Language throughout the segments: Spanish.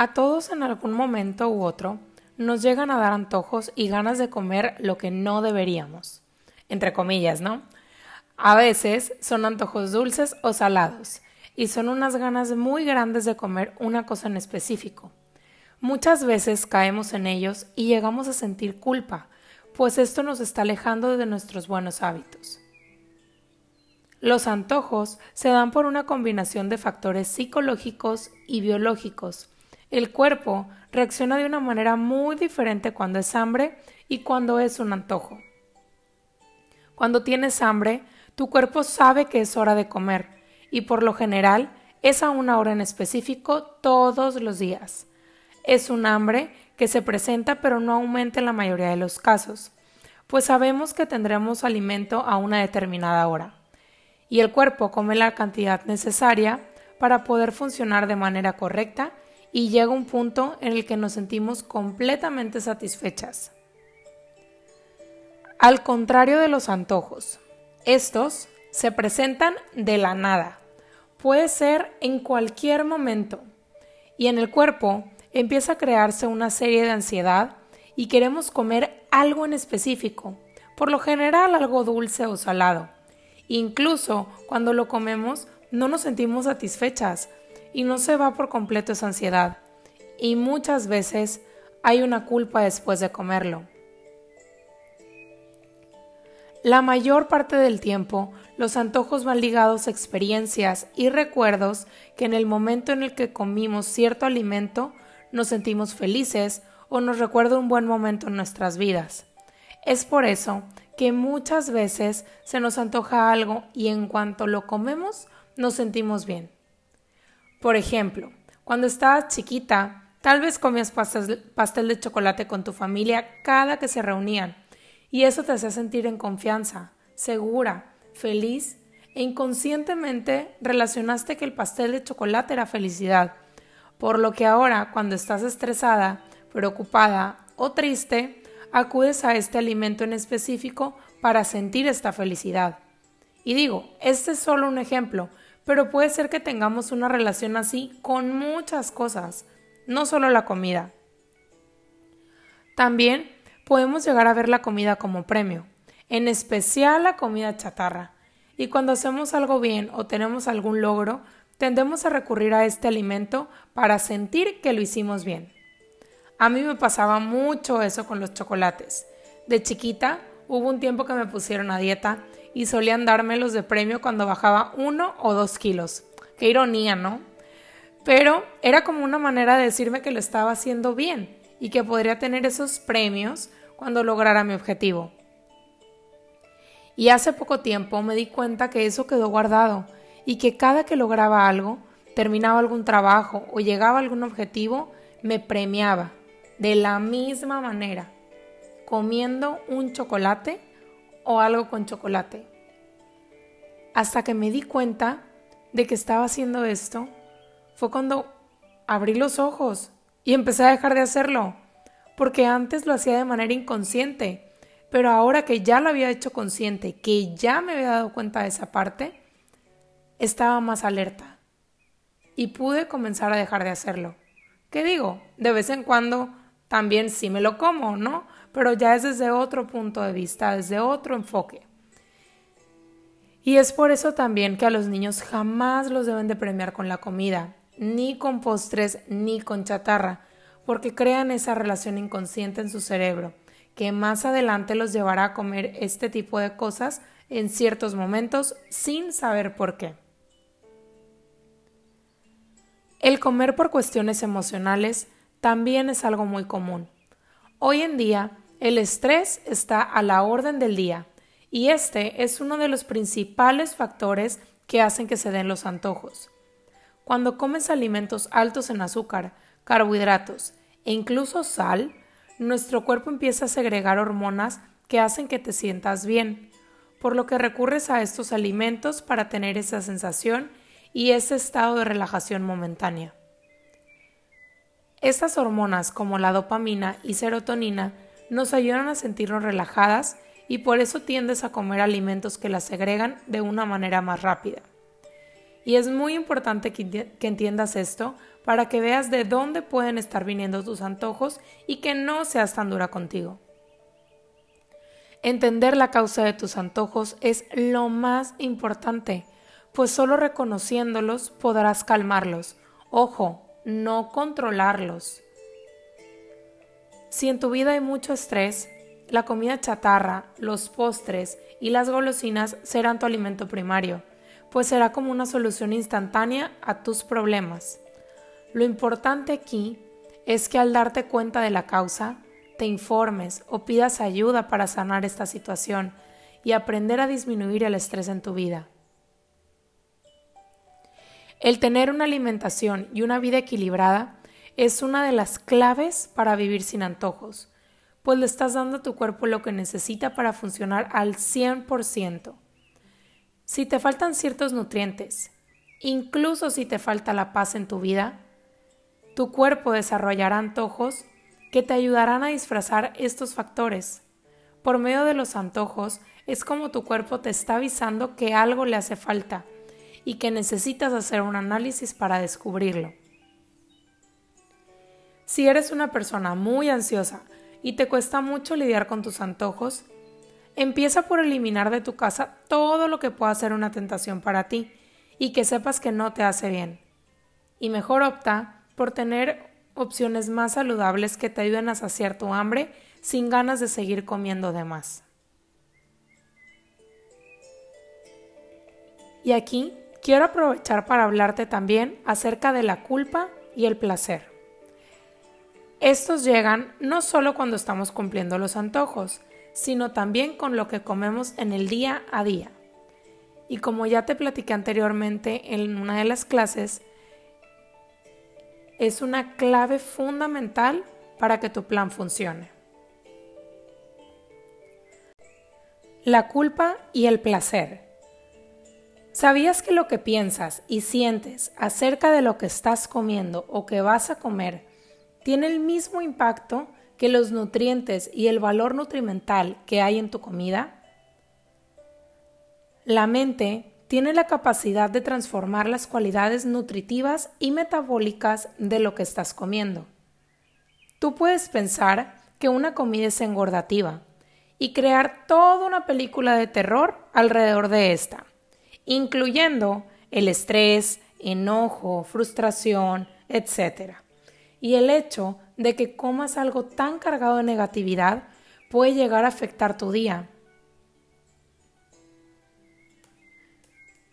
A todos en algún momento u otro nos llegan a dar antojos y ganas de comer lo que no deberíamos. Entre comillas, ¿no? A veces son antojos dulces o salados y son unas ganas muy grandes de comer una cosa en específico. Muchas veces caemos en ellos y llegamos a sentir culpa, pues esto nos está alejando de nuestros buenos hábitos. Los antojos se dan por una combinación de factores psicológicos y biológicos, el cuerpo reacciona de una manera muy diferente cuando es hambre y cuando es un antojo. Cuando tienes hambre, tu cuerpo sabe que es hora de comer y por lo general es a una hora en específico todos los días. Es un hambre que se presenta pero no aumenta en la mayoría de los casos, pues sabemos que tendremos alimento a una determinada hora y el cuerpo come la cantidad necesaria para poder funcionar de manera correcta y llega un punto en el que nos sentimos completamente satisfechas. Al contrario de los antojos, estos se presentan de la nada. Puede ser en cualquier momento. Y en el cuerpo empieza a crearse una serie de ansiedad y queremos comer algo en específico, por lo general algo dulce o salado. Incluso cuando lo comemos no nos sentimos satisfechas, y no se va por completo esa ansiedad. Y muchas veces hay una culpa después de comerlo. La mayor parte del tiempo, los antojos van ligados a experiencias y recuerdos que en el momento en el que comimos cierto alimento nos sentimos felices o nos recuerda un buen momento en nuestras vidas. Es por eso que muchas veces se nos antoja algo y en cuanto lo comemos nos sentimos bien. Por ejemplo, cuando estabas chiquita, tal vez comías pastel de chocolate con tu familia cada que se reunían, y eso te hacía sentir en confianza, segura, feliz, e inconscientemente relacionaste que el pastel de chocolate era felicidad, por lo que ahora, cuando estás estresada, preocupada o triste, acudes a este alimento en específico para sentir esta felicidad. Y digo, este es solo un ejemplo, pero puede ser que tengamos una relación así con muchas cosas, no solo la comida. También podemos llegar a ver la comida como premio, en especial la comida chatarra. Y cuando hacemos algo bien o tenemos algún logro, tendemos a recurrir a este alimento para sentir que lo hicimos bien. A mí me pasaba mucho eso con los chocolates. De chiquita hubo un tiempo que me pusieron a dieta y solían dármelos de premio cuando bajaba uno o dos kilos. Qué ironía, ¿no? Pero era como una manera de decirme que lo estaba haciendo bien y que podría tener esos premios cuando lograra mi objetivo. Y hace poco tiempo me di cuenta que eso quedó guardado y que cada que lograba algo, terminaba algún trabajo o llegaba a algún objetivo, me premiaba de la misma manera, comiendo un chocolate o algo con chocolate. Hasta que me di cuenta de que estaba haciendo esto, fue cuando abrí los ojos y empecé a dejar de hacerlo, porque antes lo hacía de manera inconsciente, pero ahora que ya lo había hecho consciente, que ya me había dado cuenta de esa parte, estaba más alerta y pude comenzar a dejar de hacerlo. ¿Qué digo? De vez en cuando también sí me lo como, ¿no? pero ya es desde otro punto de vista, desde otro enfoque. Y es por eso también que a los niños jamás los deben de premiar con la comida, ni con postres, ni con chatarra, porque crean esa relación inconsciente en su cerebro, que más adelante los llevará a comer este tipo de cosas en ciertos momentos sin saber por qué. El comer por cuestiones emocionales también es algo muy común. Hoy en día, el estrés está a la orden del día y este es uno de los principales factores que hacen que se den los antojos. Cuando comes alimentos altos en azúcar, carbohidratos e incluso sal, nuestro cuerpo empieza a segregar hormonas que hacen que te sientas bien, por lo que recurres a estos alimentos para tener esa sensación y ese estado de relajación momentánea. Estas hormonas como la dopamina y serotonina nos ayudan a sentirnos relajadas y por eso tiendes a comer alimentos que las segregan de una manera más rápida. Y es muy importante que, entiendas esto para que veas de dónde pueden estar viniendo tus antojos y que no seas tan dura contigo. Entender la causa de tus antojos es lo más importante, pues solo reconociéndolos podrás calmarlos. Ojo, no controlarlos. Si en tu vida hay mucho estrés, la comida chatarra, los postres y las golosinas serán tu alimento primario, pues será como una solución instantánea a tus problemas. Lo importante aquí es que al darte cuenta de la causa, te informes o pidas ayuda para sanar esta situación y aprender a disminuir el estrés en tu vida. El tener una alimentación y una vida equilibrada es una de las claves para vivir sin antojos, pues le estás dando a tu cuerpo lo que necesita para funcionar al 100%. Si te faltan ciertos nutrientes, incluso si te falta la paz en tu vida, tu cuerpo desarrollará antojos que te ayudarán a disfrazar estos factores. Por medio de los antojos es como tu cuerpo te está avisando que algo le hace falta y que necesitas hacer un análisis para descubrirlo. Si eres una persona muy ansiosa y te cuesta mucho lidiar con tus antojos, empieza por eliminar de tu casa todo lo que pueda ser una tentación para ti y que sepas que no te hace bien. Y mejor opta por tener opciones más saludables que te ayuden a saciar tu hambre sin ganas de seguir comiendo de más. Y aquí quiero aprovechar para hablarte también acerca de la culpa y el placer. Estos llegan no solo cuando estamos cumpliendo los antojos, sino también con lo que comemos en el día a día. Y como ya te platiqué anteriormente en una de las clases, es una clave fundamental para que tu plan funcione. La culpa y el placer. ¿Sabías que lo que piensas y sientes acerca de lo que estás comiendo o que vas a comer tiene el mismo impacto que los nutrientes y el valor nutrimental que hay en tu comida? La mente tiene la capacidad de transformar las cualidades nutritivas y metabólicas de lo que estás comiendo. Tú puedes pensar que una comida es engordativa y crear toda una película de terror alrededor de esta, incluyendo el estrés, enojo, frustración, etc y el hecho de que comas algo tan cargado de negatividad puede llegar a afectar tu día.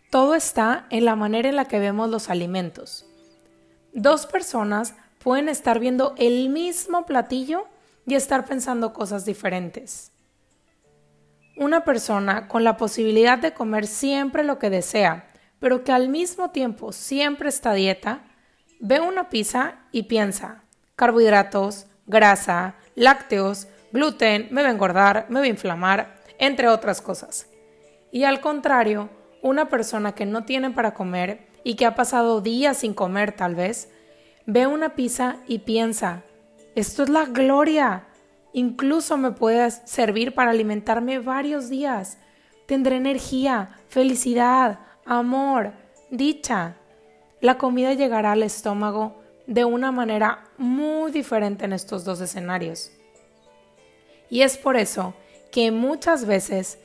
Todo está en la manera en la que vemos los alimentos. Dos personas pueden estar viendo el mismo platillo y estar pensando cosas diferentes. Una persona con la posibilidad de comer siempre lo que desea, pero que al mismo tiempo siempre está dieta, Ve una pizza y piensa, carbohidratos, grasa, lácteos, gluten, me va a engordar, me va a inflamar, entre otras cosas. Y al contrario, una persona que no tiene para comer y que ha pasado días sin comer tal vez, ve una pizza y piensa, esto es la gloria, incluso me puede servir para alimentarme varios días. Tendré energía, felicidad, amor, dicha la comida llegará al estómago de una manera muy diferente en estos dos escenarios. Y es por eso que muchas veces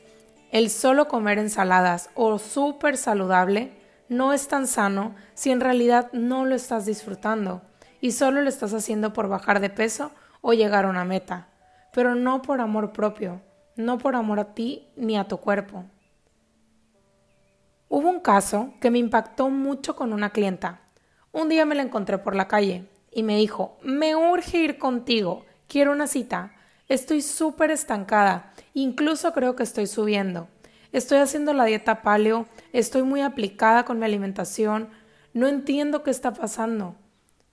el solo comer ensaladas o súper saludable no es tan sano si en realidad no lo estás disfrutando y solo lo estás haciendo por bajar de peso o llegar a una meta, pero no por amor propio, no por amor a ti ni a tu cuerpo. Hubo un caso que me impactó mucho con una clienta. Un día me la encontré por la calle y me dijo, me urge ir contigo, quiero una cita. Estoy súper estancada, incluso creo que estoy subiendo. Estoy haciendo la dieta paleo, estoy muy aplicada con mi alimentación, no entiendo qué está pasando.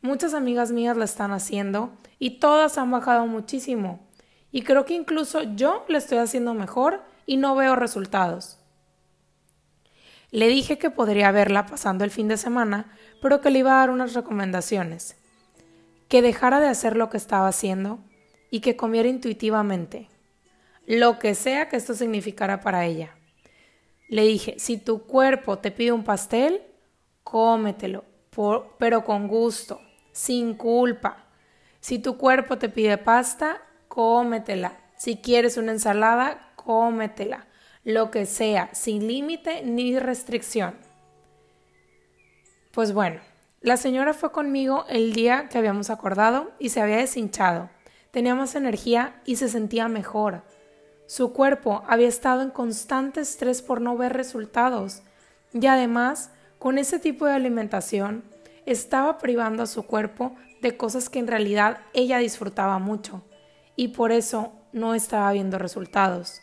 Muchas amigas mías la están haciendo y todas han bajado muchísimo. Y creo que incluso yo la estoy haciendo mejor y no veo resultados. Le dije que podría verla pasando el fin de semana, pero que le iba a dar unas recomendaciones. Que dejara de hacer lo que estaba haciendo y que comiera intuitivamente, lo que sea que esto significara para ella. Le dije, si tu cuerpo te pide un pastel, cómetelo, pero con gusto, sin culpa. Si tu cuerpo te pide pasta, cómetela. Si quieres una ensalada, cómetela. Lo que sea, sin límite ni restricción. Pues bueno, la señora fue conmigo el día que habíamos acordado y se había deshinchado. Tenía más energía y se sentía mejor. Su cuerpo había estado en constante estrés por no ver resultados y además, con ese tipo de alimentación, estaba privando a su cuerpo de cosas que en realidad ella disfrutaba mucho y por eso no estaba viendo resultados.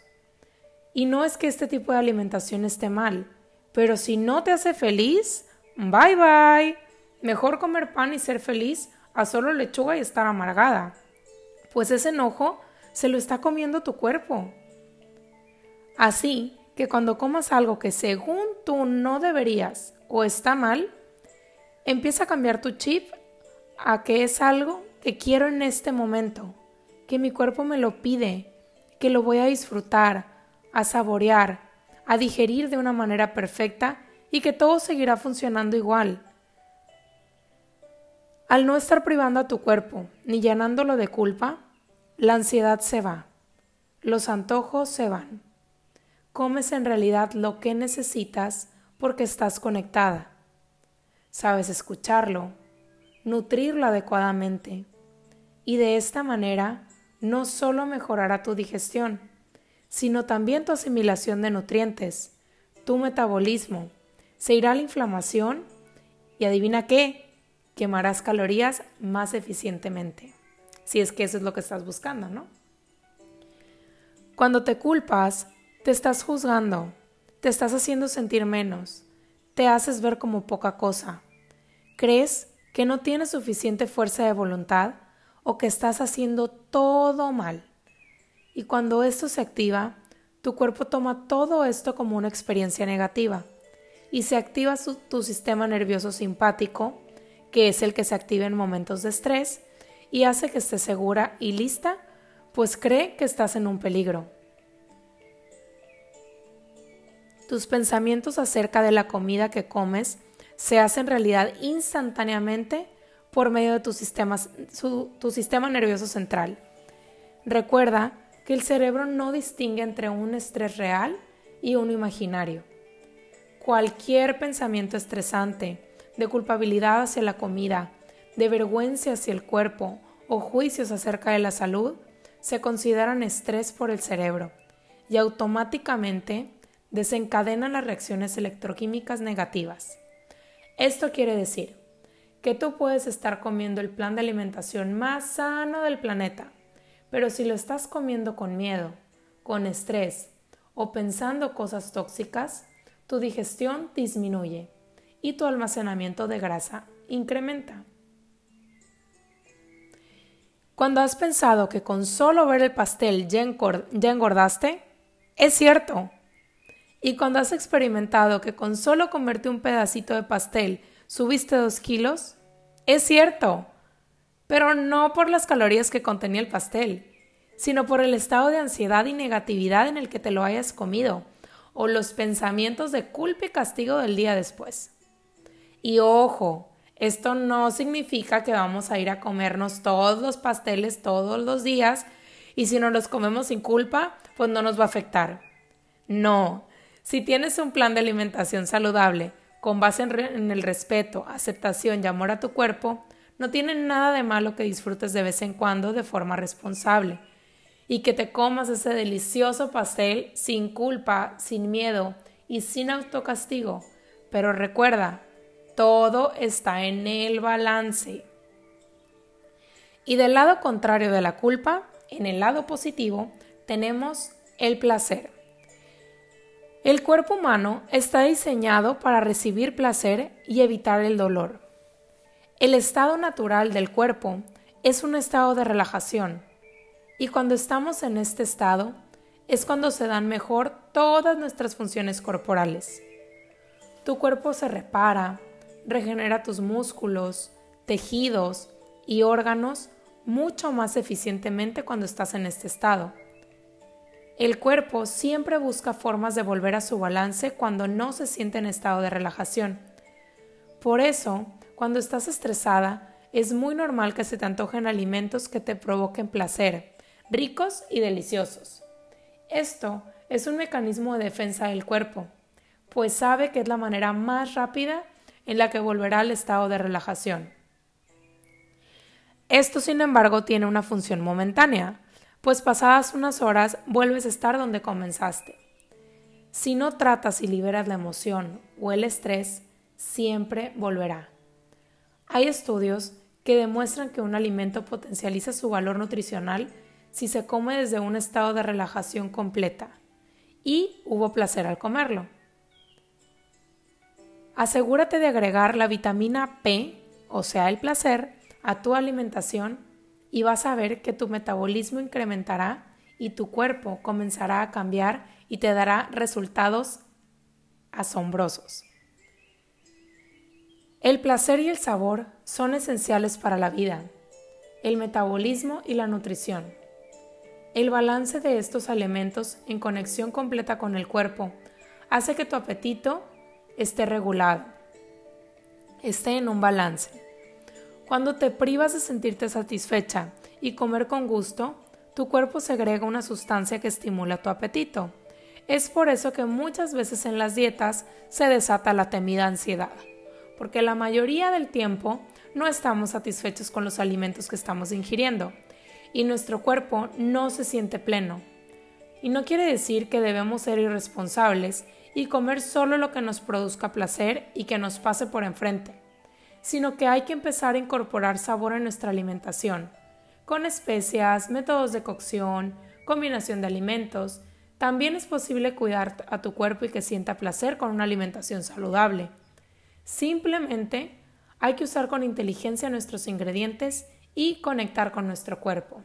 Y no es que este tipo de alimentación esté mal, pero si no te hace feliz, bye bye. Mejor comer pan y ser feliz a solo lechuga y estar amargada. Pues ese enojo se lo está comiendo tu cuerpo. Así que cuando comas algo que según tú no deberías o está mal, empieza a cambiar tu chip a que es algo que quiero en este momento, que mi cuerpo me lo pide, que lo voy a disfrutar, a saborear, a digerir de una manera perfecta y que todo seguirá funcionando igual. Al no estar privando a tu cuerpo ni llenándolo de culpa, la ansiedad se va, los antojos se van. Comes en realidad lo que necesitas porque estás conectada. Sabes escucharlo, nutrirlo adecuadamente y de esta manera no solo mejorará tu digestión, sino también tu asimilación de nutrientes, tu metabolismo, se irá la inflamación y adivina qué, quemarás calorías más eficientemente si es que eso es lo que estás buscando, ¿no? Cuando te culpas, te estás juzgando, te estás haciendo sentir menos, te haces ver como poca cosa. Crees que no tienes suficiente fuerza de voluntad o que estás haciendo todo mal. Y cuando esto se activa, tu cuerpo toma todo esto como una experiencia negativa y se activa tu sistema nervioso simpático, que es el que se activa en momentos de estrés, y hace que estés segura y lista, pues cree que estás en un peligro. Tus pensamientos acerca de la comida que comes se hacen realidad instantáneamente por medio de tu sistema, tu sistema nervioso central. Recuerda que el cerebro no distingue entre un estrés real y uno imaginario. Cualquier pensamiento estresante, de culpabilidad hacia la comida, de vergüenza hacia el cuerpo o juicios acerca de la salud se consideran estrés por el cerebro y automáticamente desencadenan las reacciones electroquímicas negativas. Esto quiere decir que tú puedes estar comiendo el plan de alimentación más sano del planeta, pero si lo estás comiendo con miedo, con estrés o pensando cosas tóxicas, tu digestión disminuye y tu almacenamiento de grasa incrementa. Cuando has pensado que con solo ver el pastel ya, engordaste, es cierto. Y cuando has experimentado que con solo comerte un pedacito de pastel subiste dos kilos, es cierto. Pero no por las calorías que contenía el pastel, sino por el estado de ansiedad y negatividad en el que te lo hayas comido, o los pensamientos de culpa y castigo del día después. Y ojo, esto no significa que vamos a ir a comernos todos los pasteles todos los días y si no los comemos sin culpa, pues no nos va a afectar. No, si tienes un plan de alimentación saludable con base en, el respeto, aceptación y amor a tu cuerpo, no tiene nada de malo que disfrutes de vez en cuando de forma responsable y que te comas ese delicioso pastel sin culpa, sin miedo y sin autocastigo. Pero recuerda, todo está en el balance. Y del lado contrario de la culpa, en el lado positivo, tenemos el placer. El cuerpo humano está diseñado para recibir placer y evitar el dolor. El estado natural del cuerpo es un estado de relajación y cuando estamos en este estado es cuando se dan mejor todas nuestras funciones corporales. Tu cuerpo se repara, regenera tus músculos, tejidos y órganos mucho más eficientemente cuando estás en este estado. El cuerpo siempre busca formas de volver a su balance cuando no se siente en estado de relajación. Por eso, cuando estás estresada, es muy normal que se te antojen alimentos que te provoquen placer, ricos y deliciosos. Esto es un mecanismo de defensa del cuerpo, pues sabe que es la manera más rápida en la que volverá al estado de relajación. Esto, sin embargo, tiene una función momentánea, pues pasadas unas horas vuelves a estar donde comenzaste. Si no tratas y liberas la emoción o el estrés, siempre volverá. Hay estudios que demuestran que un alimento potencializa su valor nutricional si se come desde un estado de relajación completa y hubo placer al comerlo. Asegúrate de agregar la vitamina P, o sea, el placer, a tu alimentación y vas a ver que tu metabolismo incrementará y tu cuerpo comenzará a cambiar y te dará resultados asombrosos. El placer y el sabor son esenciales para la vida, el metabolismo y la nutrición. El balance de estos elementos en conexión completa con el cuerpo hace que tu apetito esté regulado, esté en un balance. Cuando te privas de sentirte satisfecha y comer con gusto, tu cuerpo segrega una sustancia que estimula tu apetito. Es por eso que muchas veces en las dietas se desata la temida ansiedad, porque la mayoría del tiempo no estamos satisfechos con los alimentos que estamos ingiriendo y nuestro cuerpo no se siente pleno. Y no quiere decir que debemos ser irresponsables y comer solo lo que nos produzca placer y que nos pase por enfrente, sino que hay que empezar a incorporar sabor en nuestra alimentación, con especias, métodos de cocción, combinación de alimentos. También es posible cuidar a tu cuerpo y que sienta placer con una alimentación saludable. Simplemente hay que usar con inteligencia nuestros ingredientes y conectar con nuestro cuerpo.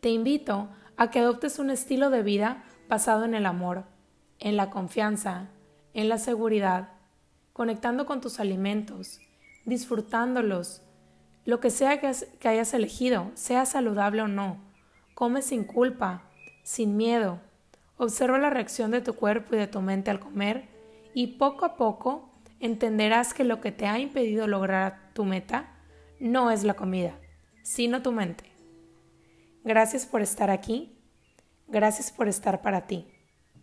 Te invito a que adoptes un estilo de vida basado en el amor, en la confianza, en la seguridad, conectando con tus alimentos, disfrutándolos, lo que sea que, hayas elegido, sea saludable o no. Come sin culpa, sin miedo. Observa la reacción de tu cuerpo y de tu mente al comer y poco a poco entenderás que lo que te ha impedido lograr tu meta no es la comida, sino tu mente. Gracias por estar aquí. Gracias por estar para ti.